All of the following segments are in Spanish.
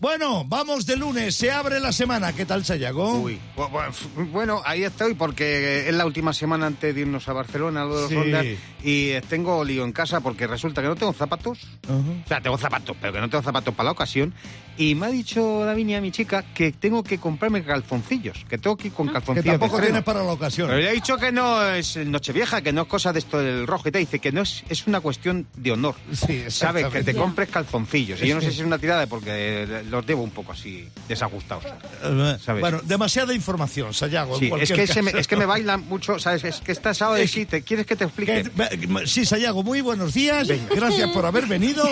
Bueno, vamos de lunes, se abre la semana. ¿Qué tal, Sayago? Uy, bu- bu- bueno, ahí estoy porque es la última semana antes de irnos a Barcelona, lo de los Sí. Ondas, y tengo lío en casa porque resulta que no tengo zapatos. O sea, tengo zapatos, pero que no tengo zapatos para la ocasión. Y me ha dicho Davinia, mi chica, que tengo que comprarme calzoncillos, que tengo que ir con Que calzoncillos. de tampoco tienes para la ocasión. Pero le he dicho que no es Nochevieja, que no es cosa de esto del rojo y te dice que no es, es una cuestión de honor. Sí, ¿Sabes? Que te compres calzoncillos. Y yo no sé si es una tirada porque los debo un poco así desajustados. Eh, ¿sabes? Bueno, demasiada información, Sayago. en Sí, es que, se me, es que me bailan mucho, ¿sabes? Es que estás sábado de sí, ¿te quieres que te explique? Que- Sí, Sayago, muy buenos días. Gracias por haber venido.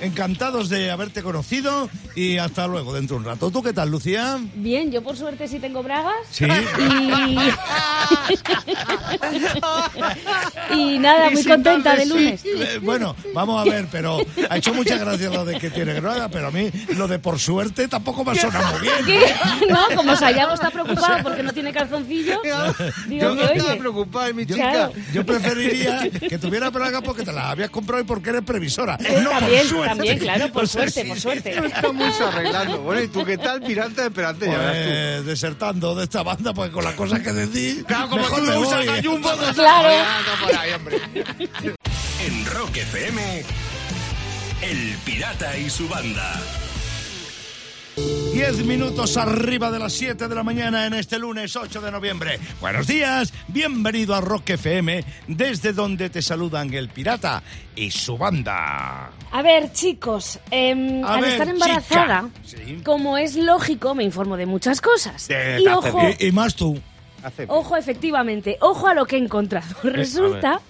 Encantados de haberte conocido. Y hasta luego, dentro de un rato. ¿Tú qué tal, Lucía? Bien, yo por suerte sí tengo bragas. Sí. Y, y nada, Y muy contenta de lunes. Eh, Bueno, vamos a ver, pero ha hecho muchas gracias lo de que tiene grada, pero a mí lo de por suerte tampoco me suena muy bien. ¿Qué? No, como Sayago está preocupado porque no tiene calzoncillos, digo Yo no estaba preocupada, mi Yo, chica. Claro. yo preferiría que tuviera braga porque te las habías comprado y porque eres previsora. no por También, suerte. también, claro, por O sea, suerte, sí, por suerte. Estamos arreglando. Bueno, ¿y tú qué tal, pirata de Esperante? Ya verás tú. Pues, desertando de esta banda, pues con las cosas que decís. Claro, como mejor tú me no usas gallumbo, no Claro. anda por ahí, hombre. En Rock FM, El Pirata y su banda. Diez minutos arriba de las 7 de la mañana en este lunes 8 de noviembre. Buenos días, bienvenido a Rock FM, desde donde te saludan el pirata y su banda. A ver, chicos, A al ver, estar embarazada. Sí. como es lógico, me informo de muchas cosas. De- Y ojo. Y, y más tú. Ojo, efectivamente, ojo a lo que he encontrado. Eh, Resulta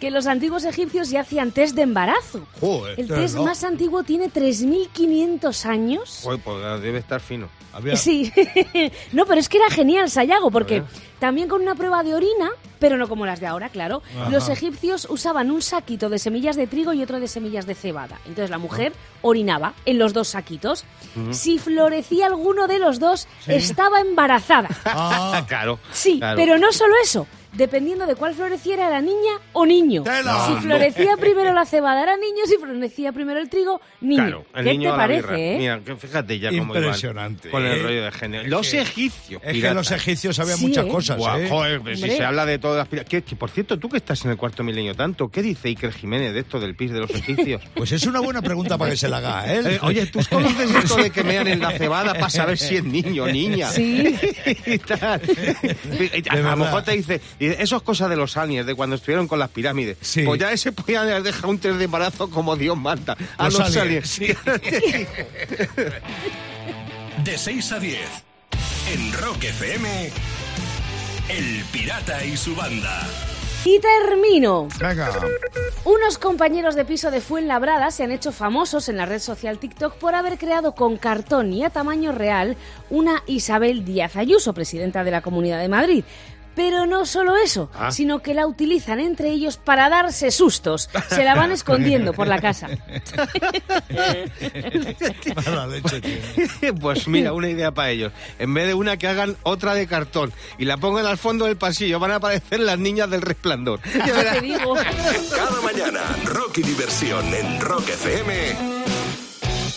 que los antiguos egipcios ya hacían test de embarazo. Joder, El test más antiguo tiene 3.500 años. Joder, pues debe estar fino. Había- Sí, no, pero es que era genial, Sayago, porque también con una prueba de orina, pero no como las de ahora, claro, Ajá. los egipcios usaban un saquito de semillas de trigo y otro de semillas de cebada. Entonces la mujer orinaba en los dos saquitos. Si florecía alguno de los dos, estaba embarazada. Ah, claro. Sí, claro. pero no solo eso. Dependiendo de cuál floreciera era niña o niño. Tela. Si florecía primero la cebada era niño, si florecía primero el trigo, niño. Claro, el ¿Qué niño te parece, birra. eh? Mira, que fíjate ya cómo iban Impresionante, con el ¿eh? rollo de género. Los que- egipcios, es que pirata. los egipcios sabían Sí, muchas ¿eh? cosas, Guau, ¿eh? joder, pero si se habla de todas las que, que, por cierto, tú que estás en el cuarto milenio tanto, ¿qué dice Iker Jiménez de esto del pis de los egipcios? Pues es una buena pregunta para que se la haga a él. Eh, oye, ¿tú conoces esto de que mean en la cebada para saber si es niño o niña? Sí. Y tal. a lo mejor te dice, dice, eso es cosa de los aliens, de cuando estuvieron con las pirámides. Sí. Pues ya ese podía haber dejado un test de embarazo como Dios manda. A Los los, aliens, aliens. De 6 a 10, en Rock FM, El Pirata y su banda. Y termino. Venga. Unos compañeros de piso de Fuenlabrada se han hecho famosos en la red social TikTok por haber creado con cartón y a tamaño real una Isabel Díaz Ayuso, presidenta de la Comunidad de Madrid. Pero no solo eso, Ah. sino que la utilizan entre ellos para darse sustos. Se la van escondiendo por la casa. Mala leche, tío. pues mira, una idea para ellos. En vez de una que hagan otra de cartón y la pongan al fondo del pasillo, van a aparecer las niñas del resplandor. Ya verás. Te digo. Cada mañana, rock y diversión en Rock FM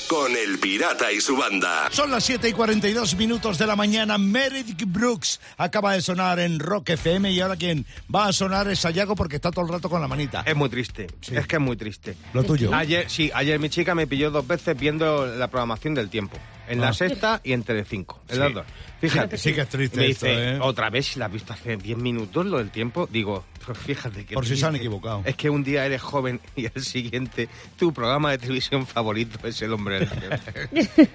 con El Pirata y su banda. Son las 7 y 42 minutos de la mañana. Meredith Brooks acaba de sonar en Rock FM y ahora quien va a sonar es Sayago porque está todo el rato con la manita. Es muy triste, es que es muy triste. Lo tuyo. Ayer, sí, ayer mi chica me pilló dos veces viendo la programación del tiempo. En Ah. la sexta y en Telecinco. En Sí. las dos. Fíjate. Sí que es triste Me esto, dice, ¿eh? otra vez, si la has visto hace 10 minutos lo del tiempo. Digo, pues fíjate que. Por si se han equivocado. Es que un día eres joven y al siguiente tu programa de televisión favorito es El Hombre del Cielo.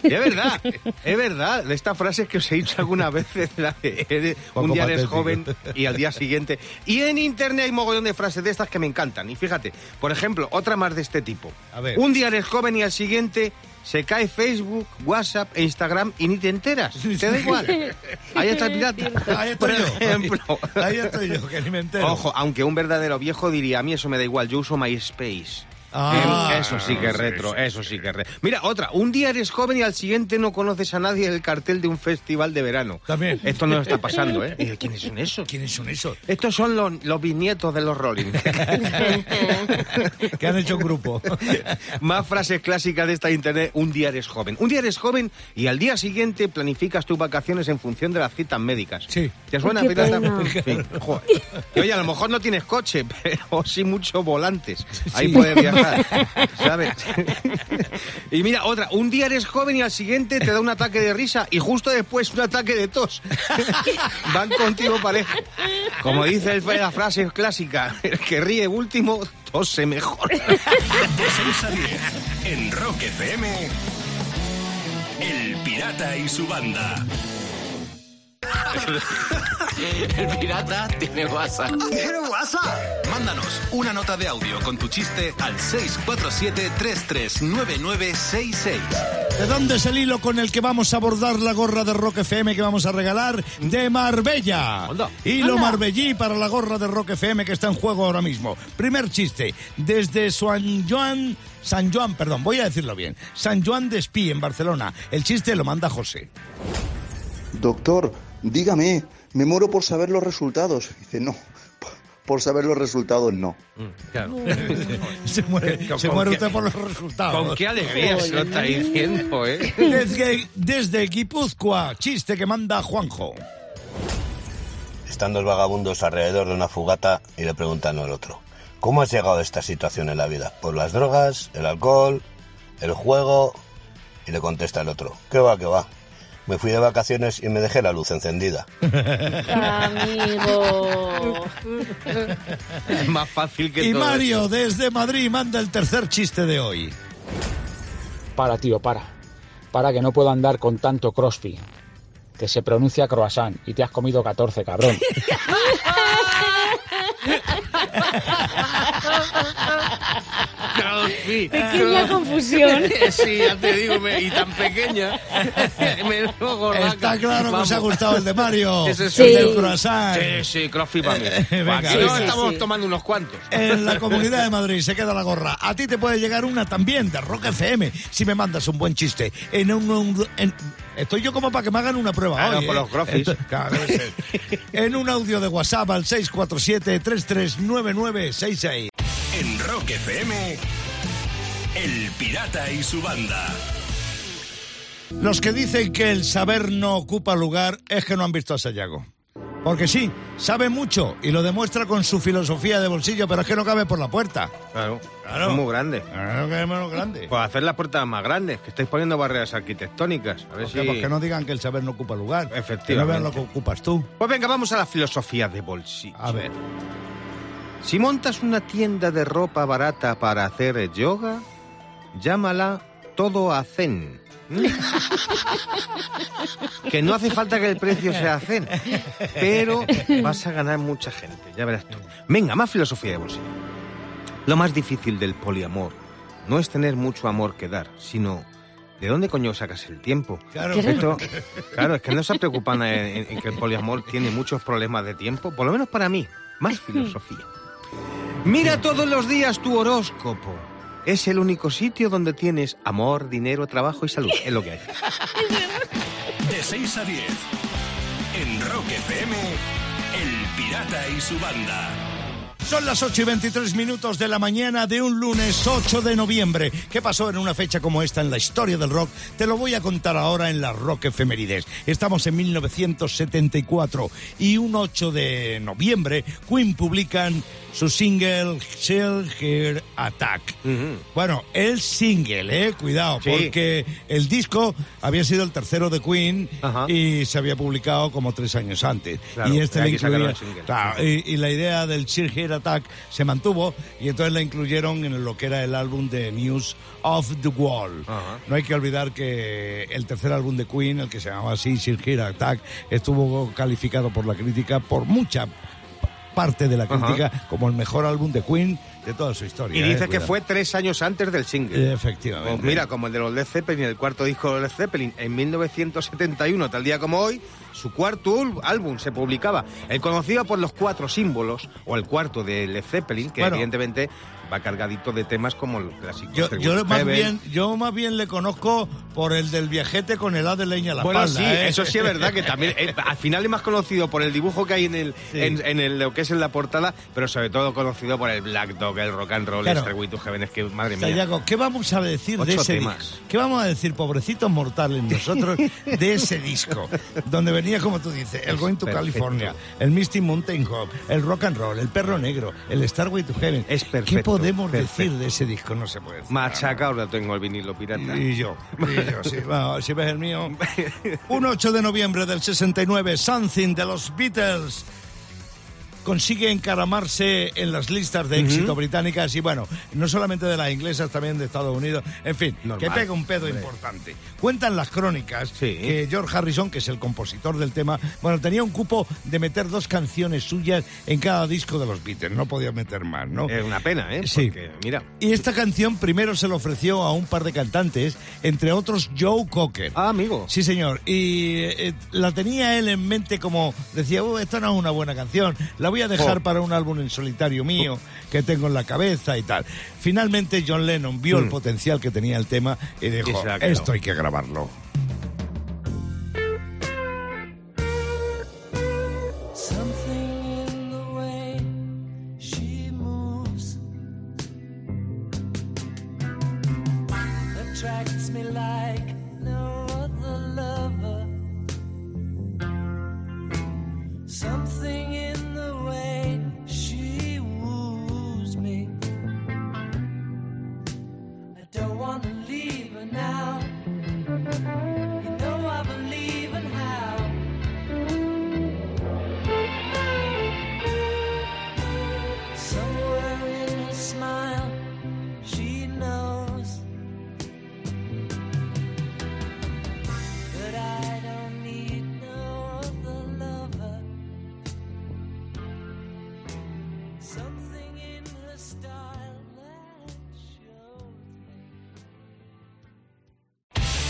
Y es verdad, es verdad. De estas frases que os he dicho alguna vez, la de eres- un día eres patético. joven y al día siguiente. Y en internet hay mogollón de frases de estas que me encantan. Y fíjate, por ejemplo, otra más de este tipo. A ver. Un día eres joven y al siguiente se cae Facebook, WhatsApp e Instagram y ni te enteras. Te da igual. Ahí está el pirata. Ahí Por estoy yo. ejemplo. Ahí estoy yo, que ni me entero. Ojo, aunque un verdadero viejo diría, a mí eso me da igual, yo uso MySpace. Ah, Eh, eso sí que es retro, eso sí que es retro. Mira, otra. Un día eres joven y al siguiente no conoces a nadie del cartel de un festival de verano. También. Esto no está pasando, ¿eh? ¿Quiénes son esos? ¿Quiénes son esos? Estos son los, los bisnietos de los Rolling. que han hecho un grupo. Más frases clásicas de esta internet. Un día eres joven. Un día eres joven y al día siguiente planificas tus vacaciones en función de las citas médicas. Sí. ¿Te suena, Qué pirata? pena. Sí. Joder. Y, oye, a lo mejor no tienes coche, pero sí muchos volantes. Ahí Sí. puedes viajar, ¿sabes? y mira, otra. Un día eres joven y al siguiente te da un ataque de risa y justo después un ataque de tos. Van contigo pareja. Como dice el- la frase clásica, el que ríe último, tose mejor. De 6 a 10 en Rock FM. El Pirata y su banda. El pirata tiene WhatsApp. ¿Tiene WhatsApp? Mándanos una nota de audio con tu chiste al 647-339966. ¿De dónde es el hilo con el que vamos a abordar la gorra de Rock FM que vamos a regalar? De Marbella. Hilo Anda. Marbellí para la gorra de Rock FM que está en juego ahora mismo. Primer chiste. Desde San Joan, San Joan, perdón, voy a decirlo bien. San Joan de Espí, en Barcelona. El chiste lo manda José. Doctor, dígame, me muero por saber los resultados. Dice, no, por- saber los resultados no. Claro. Se muere, Con- se con muere qué- usted por los resultados. Con qué alegría se lo está diciendo, ¿eh? Desde, desde Guipúzcoa, chiste que manda Juanjo. Están dos vagabundos alrededor de una fogata y le preguntan al otro, ¿cómo has llegado a esta situación en la vida? ¿Por las drogas, el alcohol, el juego? Y le contesta el otro, ¿qué va, qué va? Me fui de vacaciones y me dejé la luz encendida. Amigo. Es más fácil que Y todo Mario, desde Madrid, manda el tercer chiste de hoy. Para, tío, para. Para que no puedo andar con tanto crossfit. Que se pronuncia croissant y te has comido 14, cabrón. Pequeña confusión. Sí, ya te digo, me- y tan pequeña. Gorraca. Está claro que os ha gustado el de Mario. Ese Sí. El del croissant. Sí, sí, crossfit para mí. venga. Aquí Sí, no sí, estamos sí. tomando unos cuantos. En la comunidad de Madrid se queda la gorra. A ti te puede llegar una también de Rock FM si me mandas un buen chiste. En un, en- estoy yo como para que me hagan una prueba Claro, hoy. con ¿eh? los crofis. Claro, en un audio de WhatsApp al 647-339966. En Rock FM. El Pirata y su banda. Los que dicen que el saber no ocupa lugar es que no han visto a Sayago. Porque sí, sabe mucho y lo demuestra con su filosofía de bolsillo, pero es que no cabe por la puerta. Claro, Claro. Son muy grandes. Claro que es menos grande. Pues hacer las puertas más grandes, que estáis poniendo barreras arquitectónicas. A ver ¿Por si... Pues que no digan que el saber no ocupa lugar. Efectivamente. Que no vean lo que ocupas tú. Pues venga, vamos a la filosofía de bolsillo. A ver. Si montas una tienda de ropa barata para hacer yoga, llámala todo a zen. ¿Mm? que no hace falta que el precio sea zen, pero vas a ganar mucha gente, ya verás tú. Venga, más filosofía de bolsillo. Lo más difícil del poliamor no es tener mucho amor que dar, sino ¿de dónde coño sacas el tiempo? Claro. Esto- claro, es que no se preocupan en, que el poliamor tiene muchos problemas de tiempo, por lo menos para mí. Más filosofía. Mira todos los días tu horóscopo. Es el único sitio donde tienes amor, dinero, trabajo y salud. Es lo que hay. De 6 a 10. En Rock FM. El Pirata y su banda. Son las 8 y 23 minutos de la mañana de un lunes 8 de noviembre. ¿Qué pasó en una fecha como esta en la historia del rock? Te lo voy a contar ahora en la Rock Efemérides. Estamos en 1974 y un 8 de noviembre Queen publican su single Shell Hear Attack. Bueno, el single, eh, cuidado, Sí. porque el disco había sido el tercero de Queen Ajá. y se había publicado como tres años antes. Claro, y este le incluía. Claro, y, y la idea del Sheer Heart Attack se mantuvo y entonces la incluyeron en lo que era el álbum de News of the Wall. No hay que olvidar que el tercer álbum de Queen, el que se llamaba así, Heart Attack, estuvo calificado por la crítica por mucha parte de la crítica como el mejor álbum de Queen de toda su historia. Y ¿eh? dice que Cuidado. fue tres años antes del single. Efectivamente. Pues mira, como el de los Led Zeppelin, el cuarto disco de Led Zeppelin, en 1971, tal día como hoy, su cuarto álbum se publicaba. El conocido por los cuatro símbolos, o el cuarto de Led Zeppelin, que Bueno. evidentemente va cargadito de temas como los clásicos. Yo, más bien, yo más bien le conozco por el del viajete con el haz de leña a la Bueno, sí, ¿eh? eso sí es verdad que también eh, al final es más conocido por el dibujo que hay en el Sí. en, en el, lo que es en la portada, pero sobre todo conocido por el Black Dog, el rock and roll, Claro. el Stairway to Heaven, es que madre mía. Sayago, ¿qué vamos a decir de ese disco? ¿Qué vamos a decir, pobrecitos mortales nosotros, de ese disco? Donde venía, como tú dices, el Es Going to perfecto. California, el Misty Mountain Hop, el Rock and Roll, el Perro Negro, el Starway to Heaven. Es ¿Qué perfecto, podemos perfecto. decir de ese disco? No se puede decir. Machacado lo tengo el vinilo pirata. Y yo, y yo, sí, va, si ves el mío. Un 8 de noviembre del 69, Something de los Beatles consigue encaramarse en las listas de éxito británicas y bueno, no solamente de las inglesas, también de Estados Unidos, en fin, Normal, que pega un pedo hombre. importante. Cuentan las crónicas Sí. que George Harrison, que es el compositor del tema, bueno, tenía un cupo de meter dos canciones suyas en cada disco de los Beatles, no podía meter más, ¿no? Es una pena, ¿eh? Sí. Porque, mira. Y esta canción primero se le ofreció a un par de cantantes, entre otros Joe Cocker. Ah, amigo. Sí, señor. Y eh, la tenía él en mente como, decía, "Uh, esta no es una buena canción, la voy a dejar Oh. para un álbum en solitario mío que tengo en la cabeza y tal. Finalmente John Lennon vio el Mm. potencial que tenía el tema y dijo, esto hay que grabarlo. Something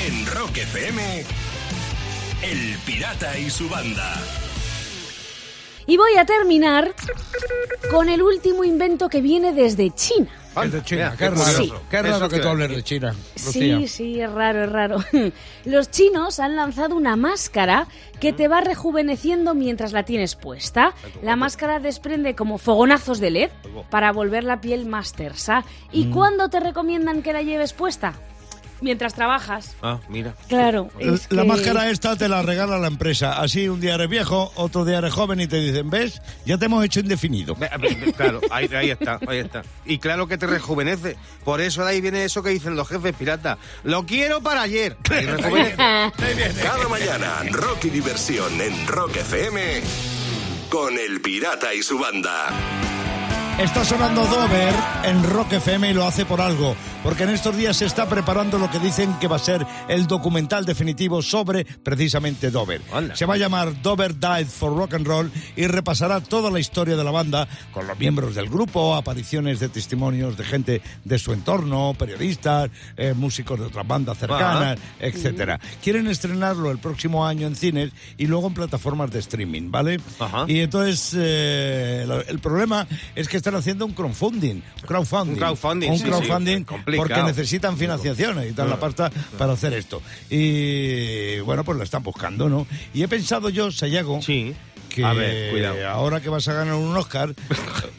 En Rock FM, El Pirata y su banda. Y voy a terminar con el último invento que viene desde China. Es de China, qué qué raro. curioso. Qué raro que tú hables de China, Lucía. Sí, sí, es raro, es raro. Los chinos han lanzado una máscara que te va rejuveneciendo mientras la tienes puesta. La máscara desprende como fogonazos de LED para volver la piel más tersa. ¿Y cuándo te recomiendan que la lleves puesta? Mientras trabajas. Ah, mira. Claro. Es La que- máscara esta te la regala la empresa. Así un día eres viejo, otro día eres joven y te dicen, ¿ves? Ya te hemos hecho indefinido. Claro, ahí, ahí está, ahí está. Y claro que te rejuvenece. Por eso de ahí viene eso que dicen los jefes piratas. Lo quiero para ayer. Ahí rejuvenece. Cada mañana, rock y diversión en Rock FM con El Pirata y su banda. Está sonando Dover en Rock FM y lo hace por algo, porque en estos días se está preparando lo que dicen que va a ser el documental definitivo sobre precisamente Dover. Anda. Se va a llamar Dover Died for Rock and Roll y repasará toda la historia de la banda con los miembros del grupo, apariciones de testimonios de gente de su entorno, periodistas, eh, músicos de otras bandas cercanas, etcétera. Quieren estrenarlo el próximo año en cines y luego en plataformas de streaming, ¿vale? Ajá. Y entonces eh, el problema es que están haciendo un crowdfunding. Crowdfunding. Un crowdfunding, Un sí, crowdfunding sí, porque necesitan financiaciones y dan la pasta para hacer esto. Y bueno, pues la están buscando, ¿no? Y he pensado yo, Sayago, Sí. Que A ver, cuidado. ahora que vas a ganar un Oscar,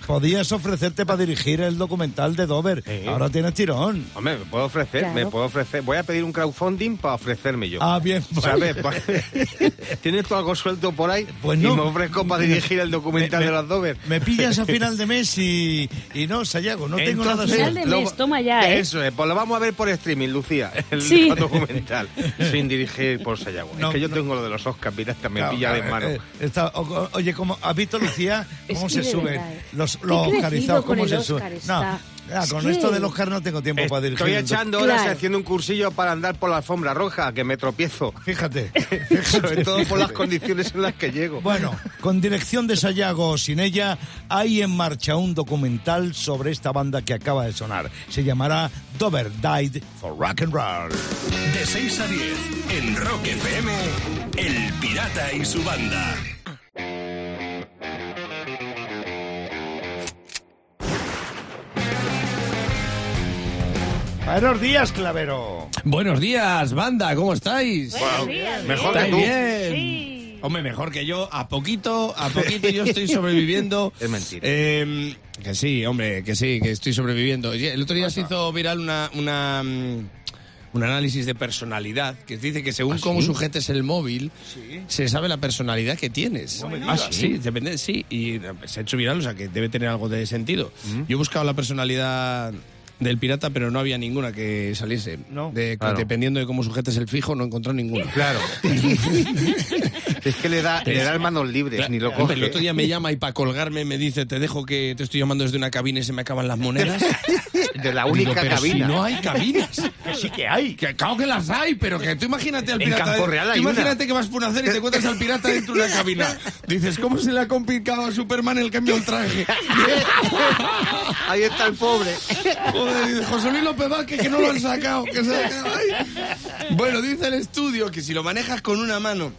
podías ofrecerte para dirigir el documental de Dover. Ahora tienes tirón. Hombre, me puedo ofrecer, Claro. me puedo ofrecer. Voy a pedir un crowdfunding para ofrecerme yo. Ah, bien. ¿Sabes? ¿Tienes tú algo suelto por ahí? Pues no. Y me ofrezco para dirigir el documental Me- de los Dover. Me pillas a final de mes y, y no, Sayago, no tengo nada Entonces, Final suelto. de mes, toma ya, ¿eh? Eso es, pues lo vamos a ver por streaming, Lucía, el Sí. documental, sin dirigir por Sayago. No, es que yo no. tengo lo de los Oscars, mira, hasta me Claro, pilla de claro, mano. eh, está- o oye, como, ¿has visto, Lucía, cómo se suben ¿eh? los, los Oscarizados? ¿Cómo se Oscar suben? No, ah, con esto del Oscar no tengo tiempo para dirigir. Estoy echando horas Claro. haciendo un cursillo para andar por la alfombra roja, que me tropiezo. Fíjate. Sobre todo por las condiciones en las que llego. Bueno, con dirección de Sayago o sin ella, hay en marcha un documental sobre esta banda que acaba de sonar. Se llamará Dover Died for Rock and Roll. De 6 a 10 en Rock FM, El Pirata y su banda. Buenos días, Clavero. Buenos días, banda, ¿cómo estáis? Buenos días, mejor que ¿Estáis tú. bien? Sí. Hombre, mejor que yo. A poquito, a poquito yo estoy sobreviviendo. Es mentira. Eh, que sí, hombre, que sí, que estoy sobreviviendo. El otro día se hizo viral una, una, mm, un análisis de personalidad que dice que según cómo sujetes el móvil, se sabe la personalidad que tienes. Ah, sí, depende, sí. Y eh, se ha hecho viral, o sea que debe tener algo de sentido. Yo he buscado la personalidad del pirata, pero no había ninguna que saliese. No. De- Claro. Dependiendo de cómo sujetes el fijo, no he encontrado ninguna. Claro. es que le da, le da manos libres, ni lo coge. El otro día me llama y para colgarme me dice, te dejo que te estoy llamando desde una cabina y se me acaban las monedas. De la Digo, única pero cabina. si no hay cabinas. Sí que hay. Que claro que las hay, pero que tú imagínate al En pirata. Campo Real hay tú una. imagínate que vas por hacer y te encuentras al pirata dentro de una cabina. Dices, ¿cómo se le ha complicado a Superman el cambio del traje? Ahí está el pobre. Joder, José Luis López Vázquez, que no lo han sacado. Que se. Bueno, dice el estudio que si lo manejas con una mano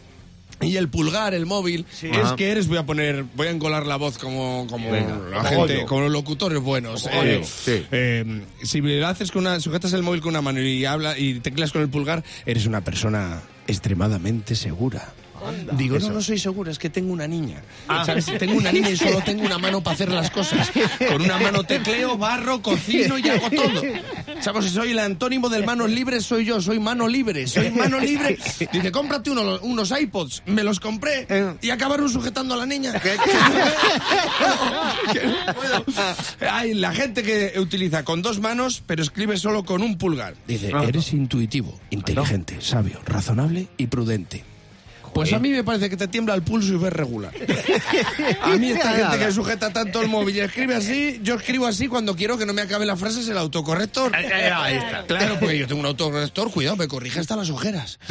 y el pulgar, el móvil, es Ajá. que eres, voy a poner, voy a encolar la voz como, como Venga, la como gente, como los locutores buenos. Eh, sí. eh, si lo haces con una, sujetas el móvil con una mano y habla y tecleas con el pulgar, eres una persona extremadamente segura. Digo, no, no soy segura, es que tengo una niña. ¿Sabes? Tengo una niña y solo tengo una mano para hacer las cosas. Con una mano tecleo, barro, cocino y hago todo. ¿Sabes? Si soy el antónimo del manos libres, soy yo, soy mano libre, soy mano libre. Dice, cómprate uno- unos iPods. Me los compré y acabaron sujetando a la niña. Que no puedo. Hay la gente que utiliza con dos manos, pero escribe solo con un pulgar. Dice, eres intuitivo, inteligente, sabio, razonable y prudente. Pues a mí me parece que te tiembla el pulso y ves regular. A mí esta gente que sujeta tanto el móvil y escribe así, yo escribo así cuando quiero que no me acabe la frase es el autocorrector. Ahí está. Claro, porque yo tengo un autocorrector, cuidado, me corrige hasta las ojeras.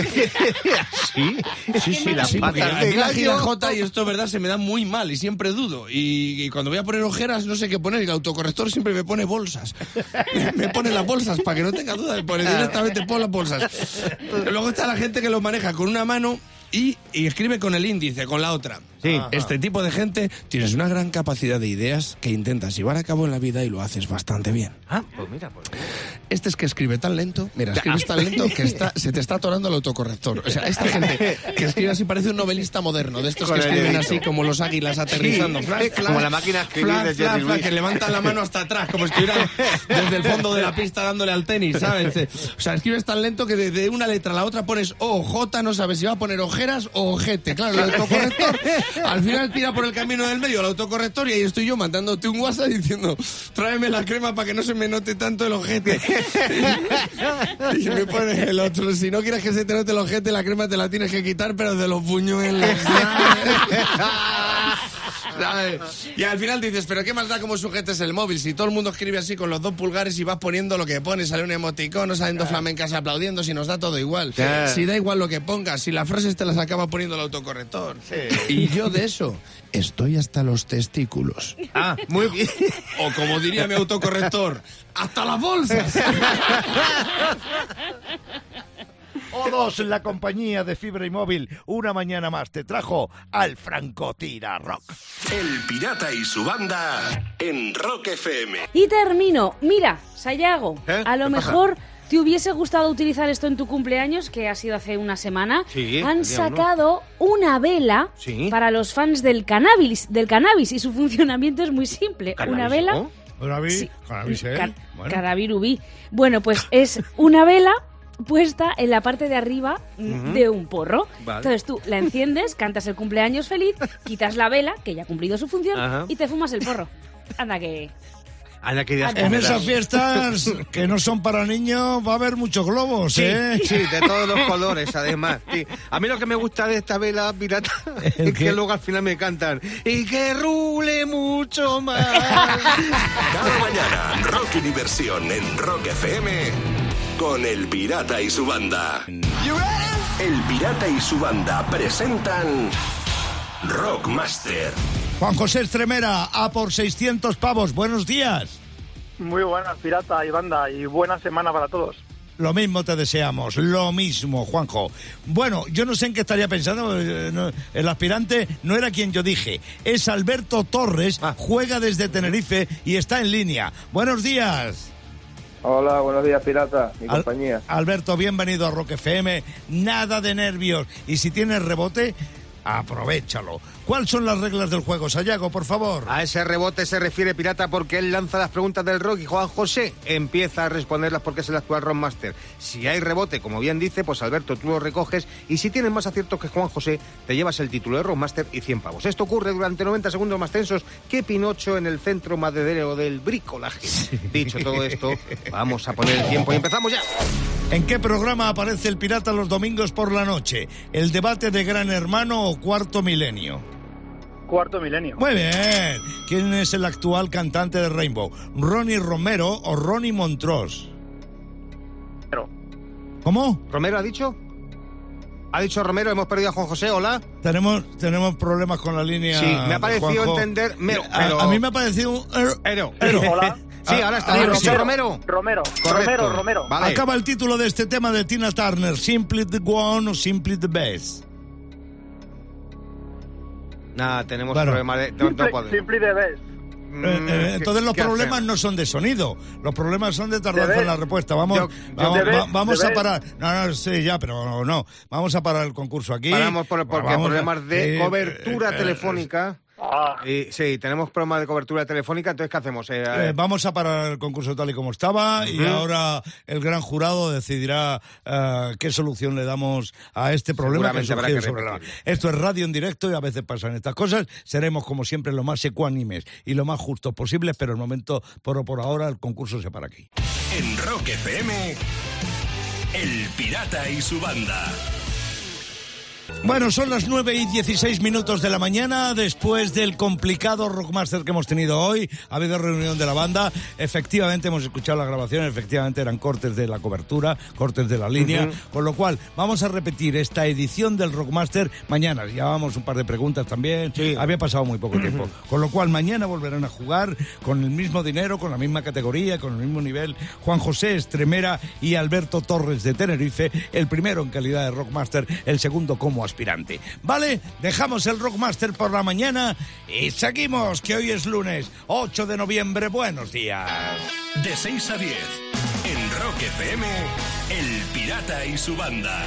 Sí, sí, sí, las Sí, patas de la girajota y esto, verdad, se me da muy mal y siempre dudo. Y, y cuando voy a poner ojeras, no sé qué poner. Y el autocorrector siempre me pone bolsas. me pone las bolsas para que no tenga duda. Me pone directamente pon las bolsas. Luego está la gente que lo maneja con una mano y, escribe con el índice, con la otra. Sí. Este tipo de gente tienes una gran capacidad de ideas que intentas llevar a cabo en la vida y lo haces bastante bien. Ah, pues mira, pues mira. Este es que escribe tan lento, mira, escribes tan lento que está, se te está atorando el autocorrector. O sea, esta gente que escribe así parece un novelista moderno, de estos que escriben así como los águilas aterrizando. Sí, Flash, flash, como la máquina escribir flash, de flash, Jerry flash, Lewis. que levantan la mano hasta atrás, como si estuvieran desde el fondo de la pista dándole al tenis, ¿sabes? O sea, escribes tan lento que de una letra a la otra pones O, J, no sabes si va a poner ojeras o ojete. Claro, el autocorrector al final tira por el camino del medio el autocorrector y ahí estoy yo mandándote un WhatsApp diciendo tráeme la crema para que no se me note tanto el ojete. y me pone el otro, si no quieres que se te note el ojete, la crema te la tienes que quitar, pero de los puñuelos. ¿sabes? Y al final dices, pero qué más da como sujetes el móvil si todo el mundo escribe así con los dos pulgares y vas poniendo lo que pones, sale un emoticono, salen dos flamencas aplaudiendo, si nos da todo igual. Claro. Si da igual lo que pongas, si las frases te las acaba poniendo el autocorrector. Y yo de eso estoy hasta los testículos. Ah, muy bien. O como diría mi autocorrector, hasta las bolsas. O2, la compañía de fibra y móvil, una mañana más te trajo al Francotira Rock. El Pirata y su banda en Rock FM. Y termino. Mira, Sayago, ¿Eh? a lo mejor te hubiese gustado utilizar esto en tu cumpleaños, que ha sido hace una semana. Sí, Han uno. sacado una vela Sí. para los fans del cannabis, del cannabis y su funcionamiento es muy simple. Una ¿Cannabis, vela. Cannabis, Sí. cannabis, ¿eh? Car- Bueno. Carabirubí. Bueno, pues es una vela puesta en la parte de arriba mm, de un porro. Vale. Entonces tú la enciendes, cantas el cumpleaños feliz, quitas la vela, que ya ha cumplido su función, Ajá. y te fumas el porro. Anda que... Anda, que ideas En esas fiestas que no son para niños va a haber muchos globos, Sí, ¿eh? sí, de todos los colores, además. sí. A mí lo que me gusta de esta vela pirata ¿El es que luego al final me cantan y que rule mucho más. Cada mañana, Rock y Diversión en Rock FM con El Pirata y su banda. El Pirata y su banda presentan Rockmaster. Juan José Estremera, a por 600 pavos. Buenos días. Muy buenas, pirata y banda, y buena semana para todos. Lo mismo te deseamos, lo mismo, Juanjo. Bueno, yo no sé en qué estaría pensando. eh, el aspirante no era quien yo dije. Es Alberto Torres, Ah. juega desde Tenerife y está en línea. Buenos días. Hola, buenos días, pirata, mi Al- compañía. Alberto, bienvenido a Rock FM. Nada de nervios. Y si tienes rebote, aprovechalo. ¿Cuáles son las reglas del juego, Sayago, por favor? A ese rebote se refiere Pirata porque él lanza las preguntas del rock y Juan José empieza a responderlas porque es el actual Rockmaster. Si hay rebote, como bien dice, pues Alberto, tú lo recoges y si tienes más aciertos que Juan José, te llevas el título de Rockmaster y 100 pavos. Esto ocurre durante 90 segundos más tensos que Pinocho en el centro maderero del bricolaje. Dicho todo esto, vamos a poner el tiempo y empezamos ya. ¿En qué programa aparece el pirata los domingos por la noche? ¿El debate de Gran Hermano o Cuarto Milenio? Cuarto milenio. Muy bien. ¿Quién es el actual cantante de Rainbow? ¿Ronnie Romero o Ronnie Montrose? Pero, ¿Cómo? ¿Romero ha dicho? ¿Ha dicho Romero? Hemos perdido a Juan José, hola. Tenemos, tenemos problemas con la línea. Sí, me ha parecido entender- me- A- pero- a, mí me ha parecido un. er- Ero. ero. Hola. Sí, ahora está. Ah, ¿Ha sí. dicho Romero? Romero, Correcto. Romero, Romero. Vale. Acaba el título de este tema de Tina Turner, Simply the One o Simply the Best. Nada, tenemos Bueno. problemas de... no- Simple, de best. Mm, Eh, eh, ¿qué- entonces los problemas no son de sonido, los problemas son de tardanza Debe- en la respuesta. Vamos, Yo- vamos, debe- va- vamos a parar. No, no, sí, ya, pero no. Vamos a parar el concurso aquí. Paramos por, porque Vamos a- problemas de eh, cobertura eh, eh, telefónica. Ah, Y, sí, tenemos problemas de cobertura telefónica, entonces ¿qué hacemos? Eh, Eh, vamos a parar el concurso tal y como estaba y ahora el gran jurado decidirá eh, qué solución le damos a este problema que ha Seguramente habrá surgido que sobre la- repetirlo. Esto es radio en directo y a veces pasan estas cosas. Seremos como siempre lo más ecuánimes y lo más justos posibles, pero el momento, por, por ahora, el concurso se para aquí. En Rock FM, El Pirata y su banda. Bueno, son las 9 y 16 minutos de la mañana, después del complicado Rockmaster que hemos tenido hoy. Ha habido reunión de la banda. Efectivamente, hemos escuchado la grabación, efectivamente eran cortes de la cobertura, cortes de la línea. Ujú. Con lo cual, vamos a repetir esta edición del Rockmaster mañana. Llevábamos un par de preguntas también. Había pasado muy poco tiempo. Con lo cual, mañana volverán a jugar con el mismo dinero, con la misma categoría, con el mismo nivel. Juan José Estremera y Alberto Torres de Tenerife, el primero en calidad de Rockmaster, el segundo como ¿Vale? Dejamos el Rockmaster por la mañana y seguimos, que hoy es lunes 8 de noviembre. Buenos días. De 6 a 10, en Rock FM, El Pirata y su banda.